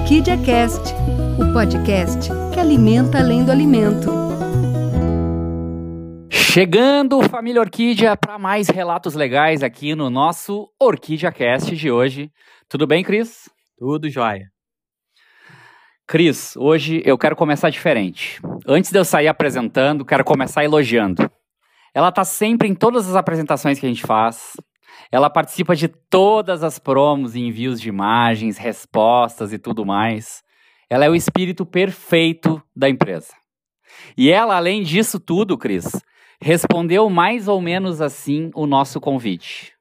Orquídea Cast, o podcast que alimenta além do alimento. Chegando, família Orquídea, para mais relatos legais aqui no nosso Orquídea Cast de hoje. Tudo bem, Cris? Tudo jóia. Cris, hoje eu quero começar diferente. Antes de eu sair apresentando, quero começar elogiando. Ela tá sempre em todas as apresentações que a gente faz. Ela participa de todas as promos envios de imagens, respostas e tudo mais. Ela é o espírito perfeito da empresa. E ela, além disso tudo, Cris, respondeu mais ou menos assim o nosso convite.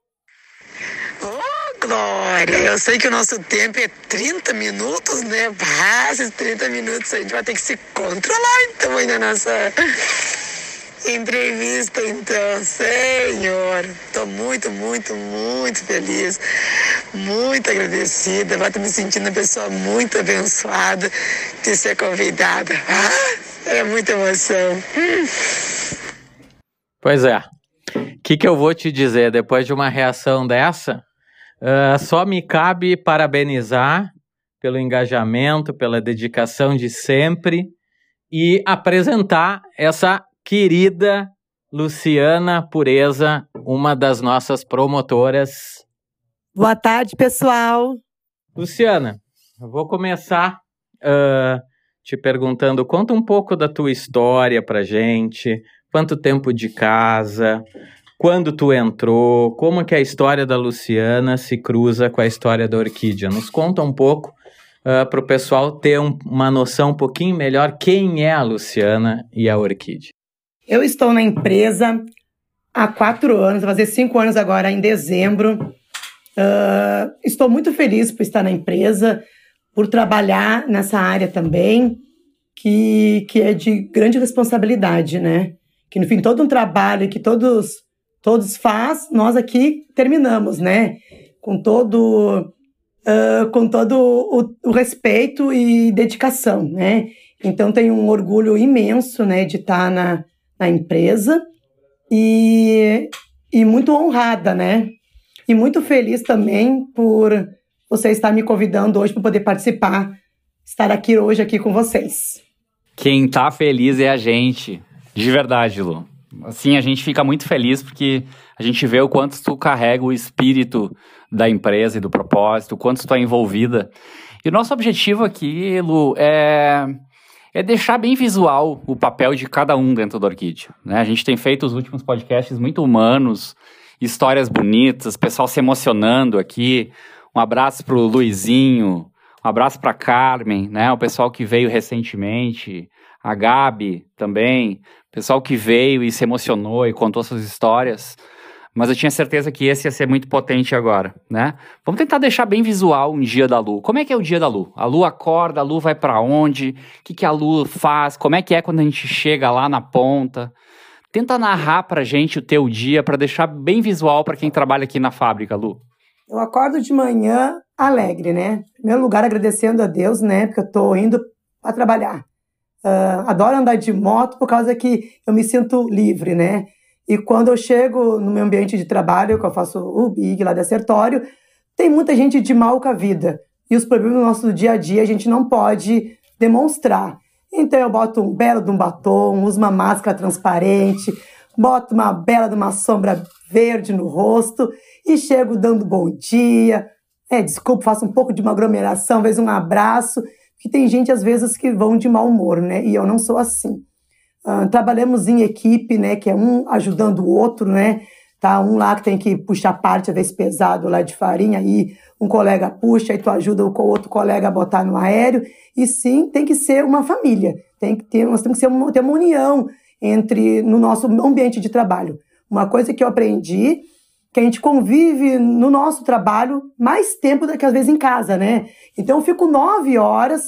Oh, Glória, eu sei que o nosso tempo é 30 minutos, né? Mas esses 30 minutos a gente vai ter que se controlar então aí na nossa entrevista, então, Senhor. Estou muito, muito, muito feliz, muito agradecida. Vai estar me sentindo uma pessoa muito abençoada de ser convidada. Ah, é muita emoção. Pois é. O que, que eu vou te dizer depois de uma reação dessa? Uh, só me cabe parabenizar pelo engajamento, pela dedicação de sempre e apresentar essa querida Luciana Pureza, uma das nossas promotoras. Boa tarde, pessoal. Luciana, eu vou começar uh, te perguntando, conta um pouco da tua história pra gente, quanto tempo de casa, quando tu entrou, como que a história da Luciana se cruza com a história da Orquídea. Nos conta um pouco uh, para o pessoal ter um, uma noção um pouquinho melhor quem é a Luciana e a Orquídea. Eu estou na empresa há quatro anos, vai fazer cinco anos agora em dezembro. Uh, estou muito feliz por estar na empresa, por trabalhar nessa área também, que, que é de grande responsabilidade, né? Que no fim todo um trabalho que todos todos faz, nós aqui terminamos, né? Com todo uh, com todo o, o respeito e dedicação, né? Então tenho um orgulho imenso, né, de estar na na empresa e, e muito honrada, né? E muito feliz também por você estar me convidando hoje para poder participar, estar aqui hoje aqui com vocês. Quem tá feliz é a gente, de verdade, Lu. Assim, a gente fica muito feliz porque a gente vê o quanto tu carrega o espírito da empresa e do propósito, o quanto tu é envolvida. E o nosso objetivo aqui, Lu, é é deixar bem visual o papel de cada um dentro do Orquídea. Né? A gente tem feito os últimos podcasts muito humanos, histórias bonitas, pessoal se emocionando aqui. Um abraço para o Luizinho, um abraço para Carmen, né? o pessoal que veio recentemente, a Gabi também, pessoal que veio e se emocionou e contou suas histórias mas eu tinha certeza que esse ia ser muito potente agora, né? Vamos tentar deixar bem visual um dia da Lu. Como é que é o dia da Lu? A Lu acorda, a Lu vai para onde? O que, que a Lu faz? Como é que é quando a gente chega lá na ponta? Tenta narrar pra gente o teu dia para deixar bem visual para quem trabalha aqui na fábrica, Lu. Eu acordo de manhã alegre, né? Em primeiro lugar, agradecendo a Deus, né? Porque eu tô indo para trabalhar. Uh, adoro andar de moto por causa que eu me sinto livre, né? E quando eu chego no meu ambiente de trabalho, que eu faço o Big lá de acertório, tem muita gente de mal com a vida. E os problemas do nosso dia a dia a gente não pode demonstrar. Então eu boto um belo de um batom, uso uma máscara transparente, boto uma bela de uma sombra verde no rosto e chego dando bom dia. É, desculpa, faço um pouco de uma aglomeração, às vezes um abraço, que tem gente às vezes que vão de mau humor, né? E eu não sou assim. Uh, trabalhamos em equipe, né, que é um ajudando o outro, né, tá? Um lá que tem que puxar parte, às vezes pesado lá de farinha, aí um colega puxa, aí tu ajuda o outro colega a botar no aéreo. E sim, tem que ser uma família, tem que ter, nós temos que ser uma, ter uma união entre no nosso ambiente de trabalho. Uma coisa que eu aprendi que a gente convive no nosso trabalho mais tempo do que às vezes em casa, né? Então eu fico nove horas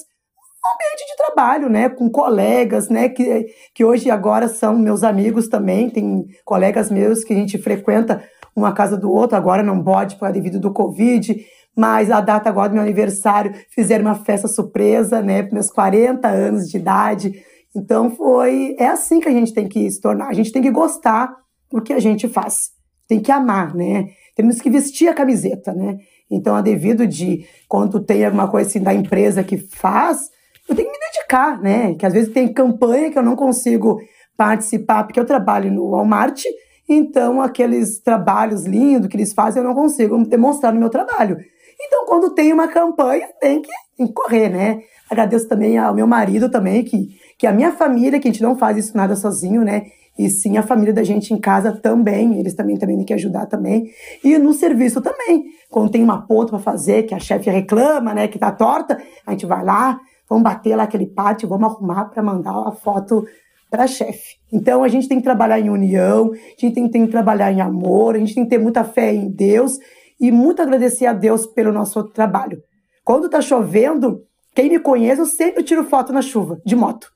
ambiente de trabalho, né, com colegas, né, que, que hoje agora são meus amigos também, tem colegas meus que a gente frequenta uma casa do outro, agora não pode por devido do Covid, mas a data agora do meu aniversário, fizeram uma festa surpresa, né, meus 40 anos de idade, então foi, é assim que a gente tem que se tornar, a gente tem que gostar do que a gente faz, tem que amar, né, temos que vestir a camiseta, né, Então, a devido de quando tem alguma coisa assim da empresa que faz, eu tenho que me dedicar, né? Que às vezes tem campanha que eu não consigo participar porque eu trabalho no Walmart, então aqueles trabalhos lindos que eles fazem eu não consigo demonstrar no meu trabalho. Então, quando tem uma campanha, tem que, tem que correr, né? Agradeço também ao meu marido também, que, que a minha família, que a gente não faz isso nada sozinho, né? E sim a família da gente em casa também, eles também também têm que ajudar também. E no serviço também. Quando tem uma ponta para fazer, que a chefe reclama, né, que tá torta, a gente vai lá, vamos bater lá aquele pátio, vamos arrumar para mandar a foto para chefe. Então a gente tem que trabalhar em união, a gente tem, tem que trabalhar em amor, a gente tem que ter muita fé em Deus e muito agradecer a Deus pelo nosso trabalho. Quando tá chovendo, quem me conhece, eu sempre tiro foto na chuva, de moto.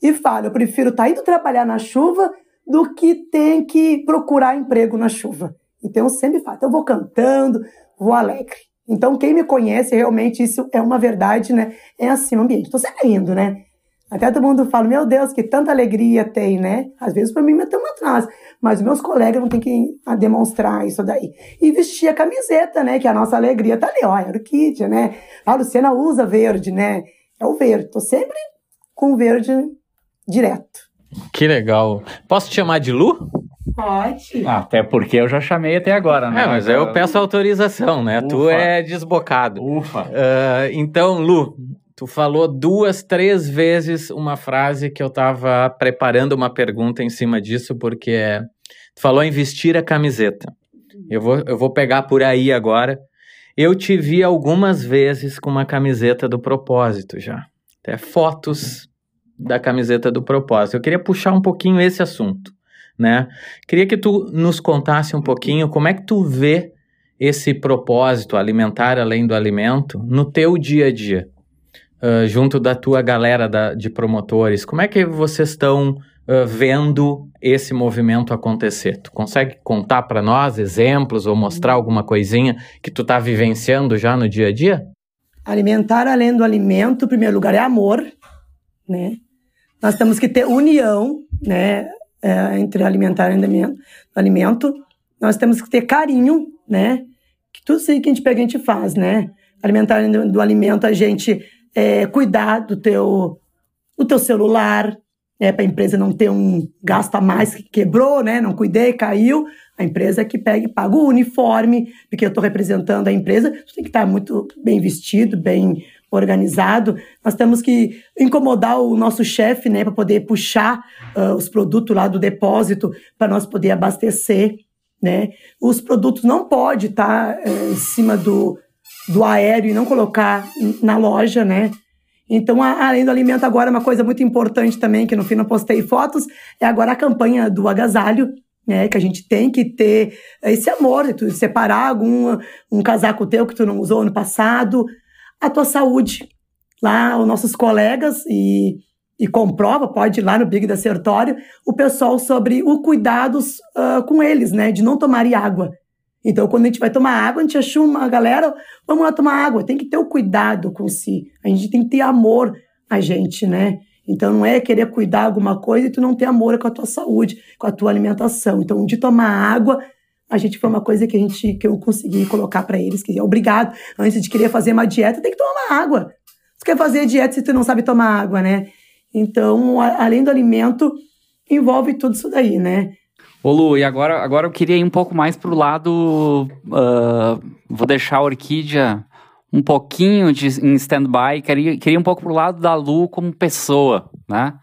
E falo, eu prefiro estar tá indo trabalhar na chuva do que ter que procurar emprego na chuva. Então eu sempre falo, então, eu vou cantando, vou alegre. Então quem me conhece, realmente isso é uma verdade, né? É assim no ambiente. Estou sempre indo, né? Até todo mundo fala, meu Deus, que tanta alegria tem, né? Às vezes para mim me uma atrás, mas meus colegas não têm que demonstrar isso daí. E vestir a camiseta, né? Que a nossa alegria tá ali, ó, é orquídea, né? A Luciana usa verde, né? É o verde. Tô sempre com verde direto. Que legal. Posso te chamar de Lu? Pode. Até porque eu já chamei até agora, né? É, mas eu peço autorização, né? Ufa. Tu é desbocado. Ufa. Uh, então, Lu, Tu falou duas, três vezes uma frase que eu estava preparando uma pergunta em cima disso, porque tu falou em vestir a camiseta. Eu vou, eu vou pegar por aí agora. Eu te vi algumas vezes com uma camiseta do propósito já. Até fotos da camiseta do propósito. Eu queria puxar um pouquinho esse assunto, né? Queria que tu nos contasse um pouquinho como é que tu vê esse propósito alimentar além do alimento no teu dia a dia uh, junto da tua galera da, de promotores, como é que vocês estão uh, vendo esse movimento acontecer? Tu consegue contar para nós exemplos ou mostrar alguma coisinha que tu está vivenciando já no dia a dia? Alimentar além do alimento, em primeiro lugar, é amor, né? Nós temos que ter união, né, é, entre alimentar e alimento, alimento. Nós temos que ter carinho, né? Que tudo isso que a gente pega, a gente faz, né? Alimentar do, do alimento, a gente é, cuidar do teu, do teu celular, é, para a empresa não ter um gasto a mais que quebrou, né? Não cuidei, caiu. A empresa que pega e paga o uniforme, porque eu estou representando a empresa, tu tem que estar muito bem vestido, bem organizado. Nós temos que incomodar o nosso chefe, né, para poder puxar uh, os produtos lá do depósito para nós poder abastecer, né? Os produtos não pode estar tá, uh, em cima do, do aéreo e não colocar na loja, né? Então, além do alimento, agora uma coisa muito importante também, que no fim não postei fotos, é agora a campanha do agasalho, né? Que a gente tem que ter esse amor, de tu separar algum um casaco teu que tu não usou no passado, a tua saúde. Lá, os nossos colegas e, e comprova, pode ir lá no Big da Sertório, o pessoal sobre o cuidados uh, com eles, né? De não tomar água. Então, quando a gente vai tomar água, a gente achou uma galera, vamos lá tomar água. Tem que ter o cuidado com si. A gente tem que ter amor a gente, né? Então, não é querer cuidar alguma coisa e tu não ter amor com a tua saúde, com a tua alimentação. Então, de tomar água, a gente foi uma coisa que a gente que eu consegui colocar para eles, que é obrigado, antes de querer fazer uma dieta, tem que tomar água. Você quer fazer dieta se tu não sabe tomar água, né? Então, a, além do alimento, envolve tudo isso daí, né? Ô Lu, e agora, agora eu queria ir um pouco mais pro lado. Uh, vou deixar a Orquídea um pouquinho de, em stand-by, queria, queria um pouco pro lado da Lu como pessoa, né?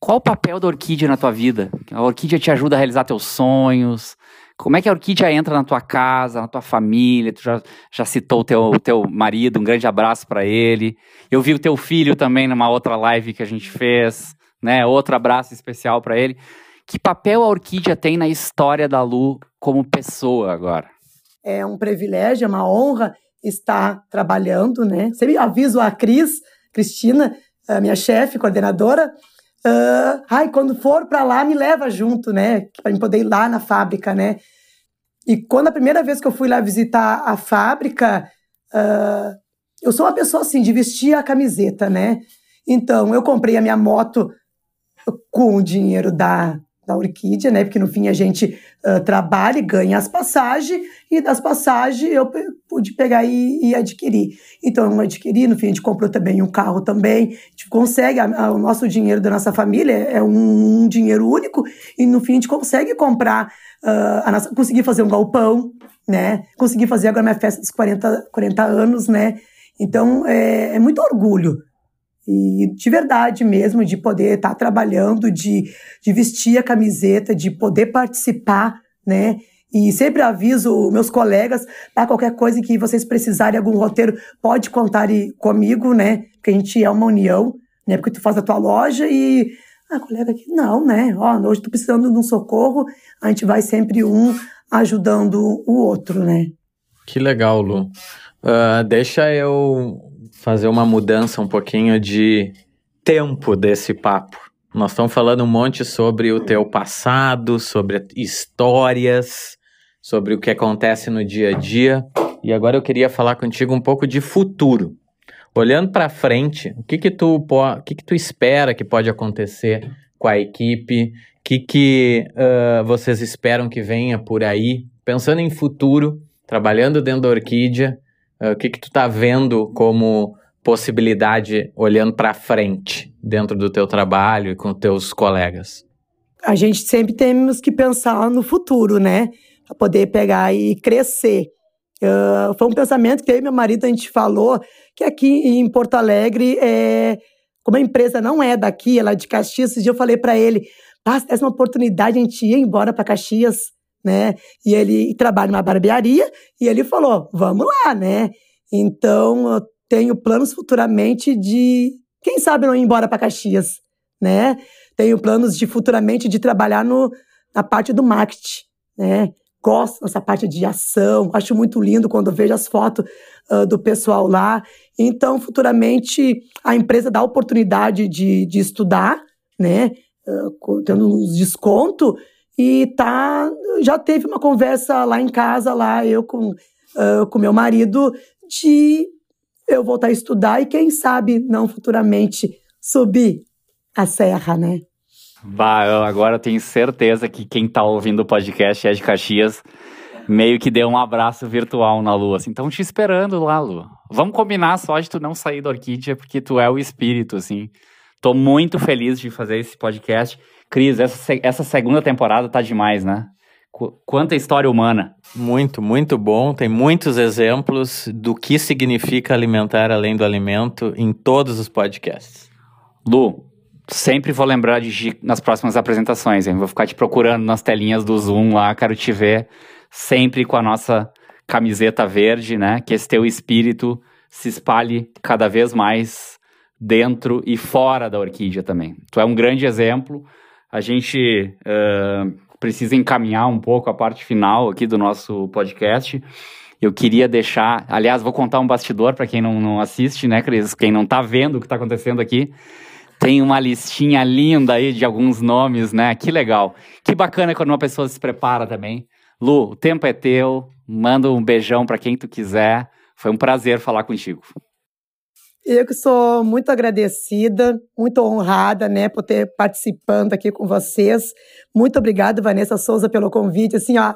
Qual o papel da Orquídea na tua vida? A Orquídea te ajuda a realizar teus sonhos? Como é que a Orquídea entra na tua casa, na tua família? Tu já, já citou o teu, teu marido, um grande abraço para ele. Eu vi o teu filho também numa outra live que a gente fez, né? Outro abraço especial para ele. Que papel a orquídea tem na história da Lu como pessoa agora? É um privilégio, é uma honra estar trabalhando, né? Sempre aviso a Cris, Cristina, minha chefe, coordenadora, uh, ai, quando for para lá, me leva junto, né? Para poder ir lá na fábrica, né? E quando a primeira vez que eu fui lá visitar a fábrica, uh, eu sou uma pessoa assim, de vestir a camiseta, né? Então, eu comprei a minha moto com o dinheiro da, da Orquídea, né? Porque no fim a gente uh, trabalha e ganha as passagens, e das passagens eu pude pegar e, e, adquirir. Então eu adquiri, no fim a gente comprou também um carro também, a gente consegue, a, a, o nosso dinheiro da nossa família é um, um, dinheiro único, e no fim a gente consegue comprar, uh, nossa, conseguir fazer um galpão, né? Conseguir fazer agora minha festa dos 40, 40 anos, né? Então é, é muito orgulho e de verdade mesmo, de poder estar tá trabalhando, de, de vestir a camiseta, de poder participar, né? E sempre aviso meus colegas, para qualquer coisa que vocês precisarem, algum roteiro, pode contar comigo, né? Porque a gente é uma união, né? Porque tu faz a tua loja e. Ah, colega aqui, não, né? Ó, hoje tô precisando de um socorro, a gente vai sempre um ajudando o outro, né? Que legal, Lu. Uh, deixa eu fazer uma mudança um pouquinho de tempo desse papo. Nós estamos falando um monte sobre o teu passado, sobre histórias, sobre o que acontece no dia a dia. E agora eu queria falar contigo um pouco de futuro. Olhando para frente, o que que tu o que que tu espera que pode acontecer com a equipe? O que que uh, vocês esperam que venha por aí? Pensando em futuro, trabalhando dentro da Orquídea, o que que tu tá vendo como possibilidade olhando para frente dentro do teu trabalho e com teus colegas? A gente sempre temos que pensar no futuro, né? Para poder pegar e crescer. Uh, foi um pensamento que e meu marido a gente falou que aqui em Porto Alegre, é, como a empresa não é daqui, ela é de Caxias, esse dia eu falei para ele, ah, se tivesse uma oportunidade, a gente ia embora para Caxias, né? E ele trabalha numa barbearia, e ele falou, vamos lá, né? Então, tenho planos futuramente de, quem sabe, não ir embora para Caxias, né? Tenho planos de futuramente de trabalhar no, na parte do marketing, né? Gosto dessa parte de ação, acho muito lindo quando vejo as fotos uh, do pessoal lá. Então, futuramente, a empresa dá a oportunidade de, de estudar, né? Uh, tendo uns desconto e tá já teve uma conversa lá em casa lá eu com uh, com meu marido de eu voltar a estudar e quem sabe não futuramente subir a serra, né? Bah, eu agora tenho certeza que quem tá ouvindo o podcast é de Caxias, meio que deu um abraço virtual na Lu, assim, estão te esperando lá, Lu. Vamos combinar só de tu não sair da Orquídea, porque tu é o espírito, assim. Tô muito feliz de fazer esse podcast. Cris, essa, essa segunda temporada tá demais, né? Quanta história humana. Muito, muito bom. Tem muitos exemplos do que significa alimentar além do alimento em todos os podcasts. Lu, sempre vou lembrar de nas próximas apresentações, hein? Vou ficar te procurando nas telinhas do Zoom lá, quero te ver sempre com a nossa camiseta verde, né? Que esse teu espírito se espalhe cada vez mais dentro e fora da orquídea também. Tu é um grande exemplo. A gente uh, precisa encaminhar um pouco a parte final aqui do nosso podcast. Eu queria deixar, aliás, vou contar um bastidor para quem não, não assiste, né, Cris? Quem não está vendo o que está acontecendo aqui. Tem uma listinha linda aí de alguns nomes, né? Que legal. Que bacana quando uma pessoa se prepara também. Lu, o tempo é teu. Manda um beijão para quem tu quiser. Foi um prazer falar contigo. Eu que sou muito agradecida, muito honrada, né, por ter participando aqui com vocês. Muito obrigada, Vanessa Souza, pelo convite. Assim, ó,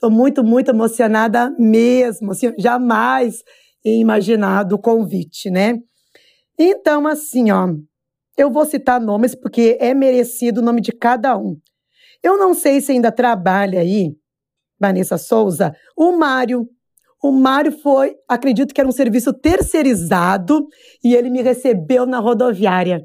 tô muito, muito emocionada mesmo. Assim, jamais ia imaginar do convite, né? Então, assim, ó, eu vou citar nomes porque é merecido o nome de cada um. Eu não sei se ainda trabalha aí, Vanessa Souza, o Mário, o Mário foi, acredito que era um serviço terceirizado, e ele me recebeu na rodoviária.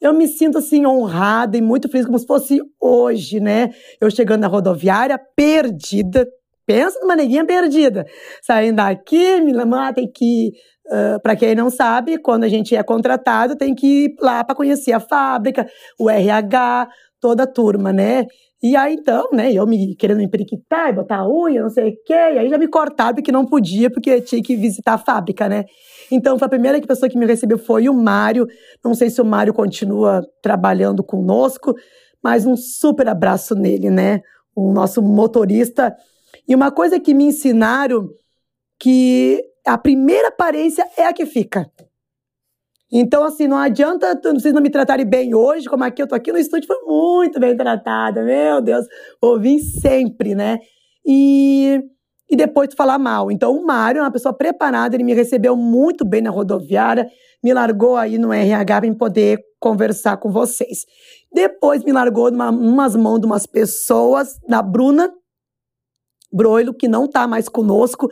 Eu me sinto assim honrada e muito feliz, como se fosse hoje, né? Eu chegando na rodoviária, perdida. Pensa numa neguinha perdida. Saindo daqui, me lembra, tem que Uh, para quem não sabe, quando a gente é contratado, tem que ir lá para conhecer a fábrica, o RH, toda a turma, né? E aí, então, né, eu me querendo me periquitar e botar a unha, não sei o quê, e aí já me cortaram porque não podia, porque tinha que visitar a fábrica, né? Então, foi a primeira pessoa que me recebeu foi o Mário. Não sei se o Mário continua trabalhando conosco, mas um super abraço nele, né? O nosso motorista. E uma coisa que me ensinaram que a primeira aparência é a que fica. Então, assim, não adianta vocês não me tratarem bem hoje, como aqui eu tô aqui no estúdio, foi muito bem tratada, meu Deus, ouvi sempre, né? E, e depois tu falar mal. Então, o Mário é uma pessoa preparada, ele me recebeu muito bem na rodoviária, me largou aí no RH para poder conversar com vocês. Depois me largou numa umas mãos de umas pessoas, da Bruna Broilo, que não tá mais conosco,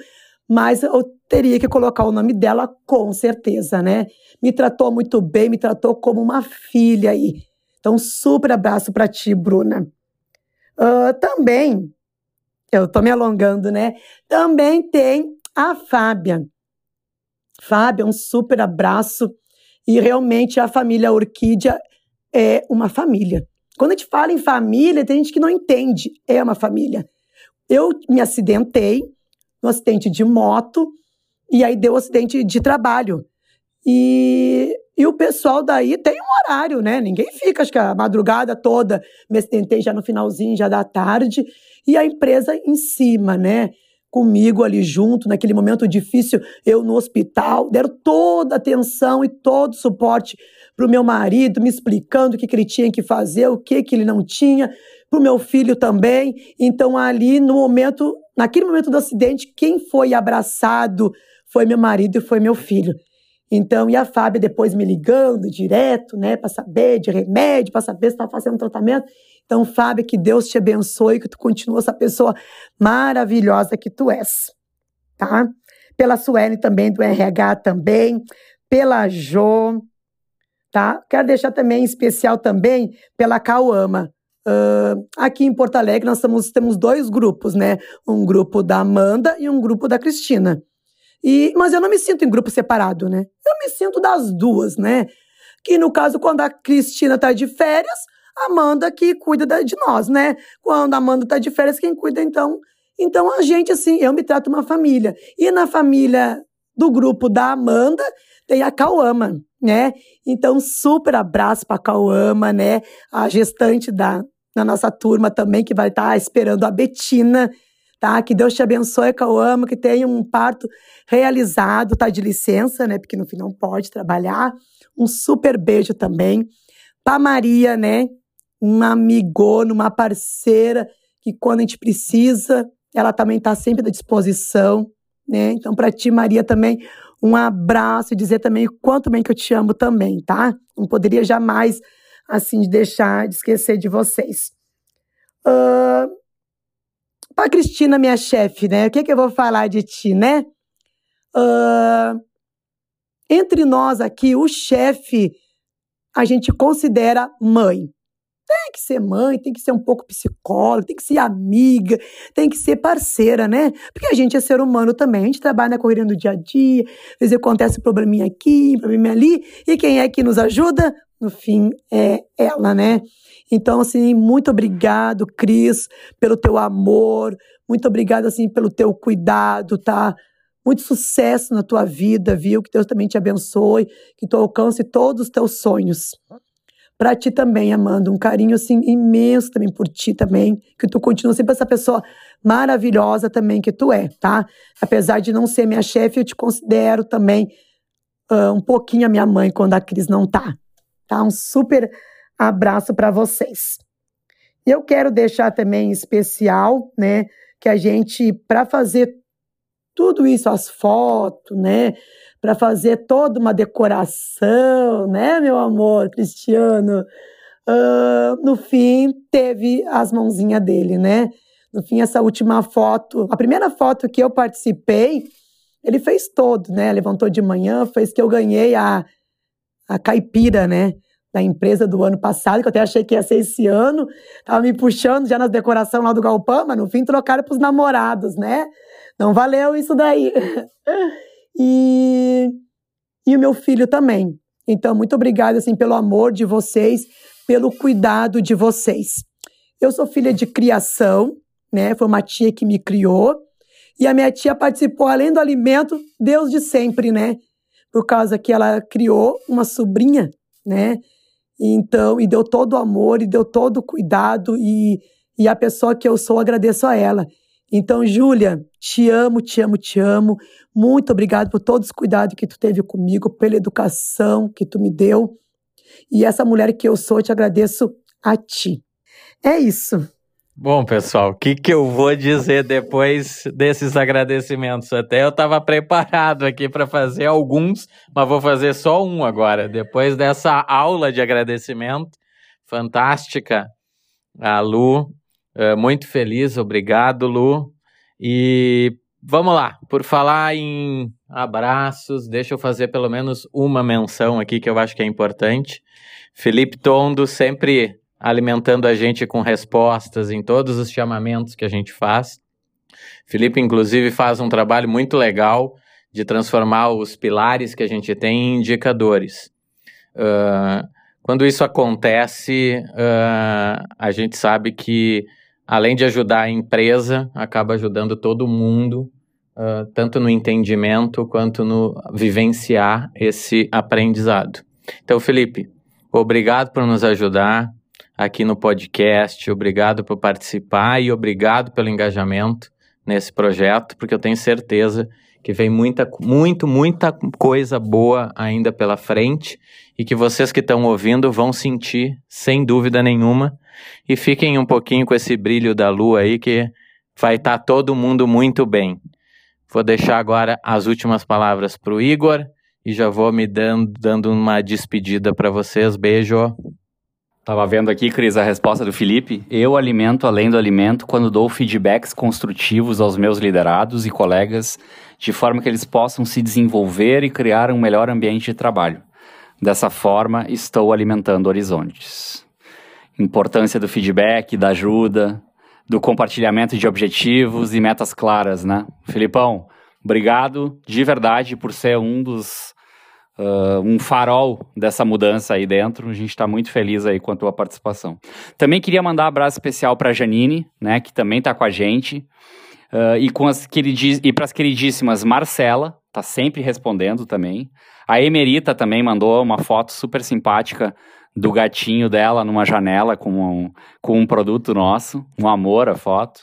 mas eu teria que colocar o nome dela com certeza, né? Me tratou muito bem, me tratou como uma filha aí. Então, super abraço para ti, Bruna. Uh, também, eu tô me alongando, né? Também tem a Fábia. Fábia, um super abraço. E realmente a família Orquídea é uma família. Quando a gente fala em família, tem gente que não entende. É uma família. Eu me acidentei no acidente de moto e aí deu acidente de trabalho. E, e o pessoal daí tem um horário, né? Ninguém fica, acho que a madrugada toda. Me acidentei já no finalzinho, já da tarde. E a empresa em cima, né? Comigo ali junto, naquele momento difícil, eu no hospital, deram toda a atenção e todo o suporte para o meu marido, me explicando o que, que ele tinha que fazer, o que, que ele não tinha, para o meu filho também. Então, ali no momento, naquele momento do acidente, quem foi abraçado foi meu marido e foi meu filho. Então, e a Fábia depois me ligando direto, né, para saber de remédio, para saber se estava fazendo tratamento. Então, Fábia, que Deus te abençoe, que tu continue essa pessoa maravilhosa que tu és, tá? Pela Suene também, do RH também, pela Jo, tá? Quero deixar também especial também pela Cauama. Uh, aqui em Porto Alegre nós temos, temos dois grupos, né? Um grupo da Amanda e um grupo da Cristina. E, mas eu não me sinto em grupo separado, né? Eu me sinto das duas, né? Que no caso, quando a Cristina tá de férias, a Amanda que cuida de nós, né? Quando a Amanda tá de férias, quem cuida, então. Então a gente, assim, eu me trato uma família. E na família do grupo da Amanda, tem a Cauama, né? Então, super abraço para a Cauama, né? A gestante da, da nossa turma também, que vai estar tá esperando a Betina, tá? Que Deus te abençoe, Cauama, que tenha um parto realizado, tá de licença, né? Porque no fim não pode trabalhar. Um super beijo também para Maria, né? Uma amigona, uma parceira que quando a gente precisa, ela também está sempre à disposição, né? Então para ti, Maria, também um abraço e dizer também o quanto bem que eu te amo também, tá? Não poderia jamais assim deixar de esquecer de vocês. Uh, para Cristina, minha chefe, né? O que, é que eu vou falar de ti, né? Uh, entre nós aqui, o chefe a gente considera mãe. Tem que ser mãe, tem que ser um pouco psicóloga, tem que ser amiga, tem que ser parceira, né? Porque a gente é ser humano também. A gente trabalha na correria do dia a dia, às vezes acontece um probleminha aqui, um probleminha ali, e quem é que nos ajuda? No fim, é ela, né? Então, assim, muito obrigado, Cris, pelo teu amor, muito obrigado, assim, pelo teu cuidado, tá? Muito sucesso na tua vida, viu? Que Deus também te abençoe, que tu alcance todos os teus sonhos. Para ti também, Amanda, um carinho assim imenso também por ti também, que tu continua sempre essa pessoa maravilhosa também que tu é, tá? Apesar de não ser minha chefe, eu te considero também uh, um pouquinho a minha mãe quando a Cris não tá, tá? Um super abraço para vocês. E eu quero deixar também especial, né, que a gente para fazer tudo isso, as fotos, né? Para fazer toda uma decoração, né, meu amor, Cristiano? Uh, no fim, teve as mãozinhas dele, né? No fim, essa última foto, a primeira foto que eu participei, ele fez todo, né? Levantou de manhã, fez que eu ganhei a, a caipira, né? Da empresa do ano passado, que eu até achei que ia ser esse ano. Tava me puxando já nas decorações lá do Galpão, mas no fim trocaram para os namorados, né? Não valeu isso daí. e, e o meu filho também. Então, muito obrigada assim, pelo amor de vocês, pelo cuidado de vocês. Eu sou filha de criação, né? Foi uma tia que me criou. E a minha tia participou, além do alimento, Deus de sempre, né? Por causa que ela criou uma sobrinha, né? Então, e deu todo o amor, e deu todo o cuidado, e, e a pessoa que eu sou, agradeço a ela. Então, Júlia, te amo, te amo, te amo. Muito obrigado por todos os cuidados que tu teve comigo, pela educação que tu me deu. E essa mulher que eu sou, eu te agradeço a ti. É isso. Bom, pessoal, o que, que eu vou dizer depois desses agradecimentos? Até eu estava preparado aqui para fazer alguns, mas vou fazer só um agora. Depois dessa aula de agradecimento fantástica, a Lu, é, muito feliz, obrigado, Lu. E vamos lá, por falar em abraços, deixa eu fazer pelo menos uma menção aqui que eu acho que é importante. Felipe Tondo sempre alimentando a gente com respostas em todos os chamamentos que a gente faz. Felipe, inclusive, faz um trabalho muito legal de transformar os pilares que a gente tem em indicadores. Uh, quando isso acontece, uh, a gente sabe que, além de ajudar a empresa, acaba ajudando todo mundo, uh, tanto no entendimento quanto no vivenciar esse aprendizado. Então, Felipe, obrigado por nos ajudar aqui no podcast. Obrigado por participar e obrigado pelo engajamento nesse projeto, porque eu tenho certeza que vem muita, muito, muita coisa boa ainda pela frente e que vocês que estão ouvindo vão sentir, sem dúvida nenhuma. E fiquem um pouquinho com esse brilho da lua aí, que vai estar tá todo mundo muito bem. Vou deixar agora as últimas palavras para o Igor e já vou me dando, dando uma despedida para vocês. Beijo. Tava vendo aqui, Cris, a resposta do Felipe. Eu alimento além do alimento quando dou feedbacks construtivos aos meus liderados e colegas, de forma que eles possam se desenvolver e criar um melhor ambiente de trabalho. Dessa forma, estou alimentando horizontes. Importância do feedback, da ajuda, do compartilhamento de objetivos e metas claras, né? Filipão, obrigado de verdade por ser um dos uh, um farol dessa mudança aí dentro. A gente está muito feliz aí com a tua participação. Também queria mandar um abraço especial para Janine, né, que também está com a gente. Uh, e com as e para as queridíssimas Marcela, tá sempre respondendo também. A Emerita também mandou uma foto super simpática do gatinho dela numa janela com um, com um produto nosso, um amor a foto.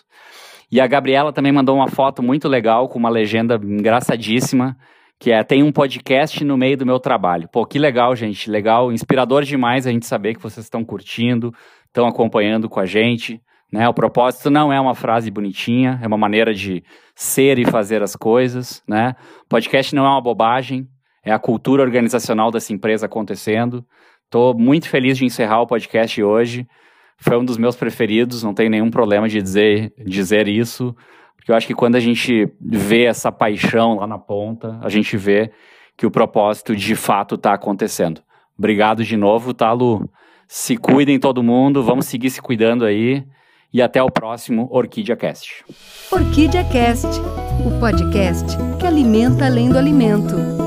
E a Gabriela também mandou uma foto muito legal com uma legenda engraçadíssima que é tem um podcast no meio do meu trabalho. Pô, que legal, gente, legal, inspirador demais a gente saber que vocês estão curtindo, estão acompanhando com a gente, né? O propósito não é uma frase bonitinha, é uma maneira de ser e fazer as coisas, né? Podcast não é uma bobagem, é a cultura organizacional dessa empresa acontecendo. Estou muito feliz de encerrar o podcast hoje. Foi um dos meus preferidos, não tenho nenhum problema de dizer, dizer isso. Porque eu acho que quando a gente vê essa paixão lá na ponta, a gente vê que o propósito de fato está acontecendo. Obrigado de novo, tá, Lu? Se cuidem todo mundo, vamos seguir se cuidando aí. E até o próximo Orquídea Cast. Orquídea Cast, o podcast que alimenta além do alimento.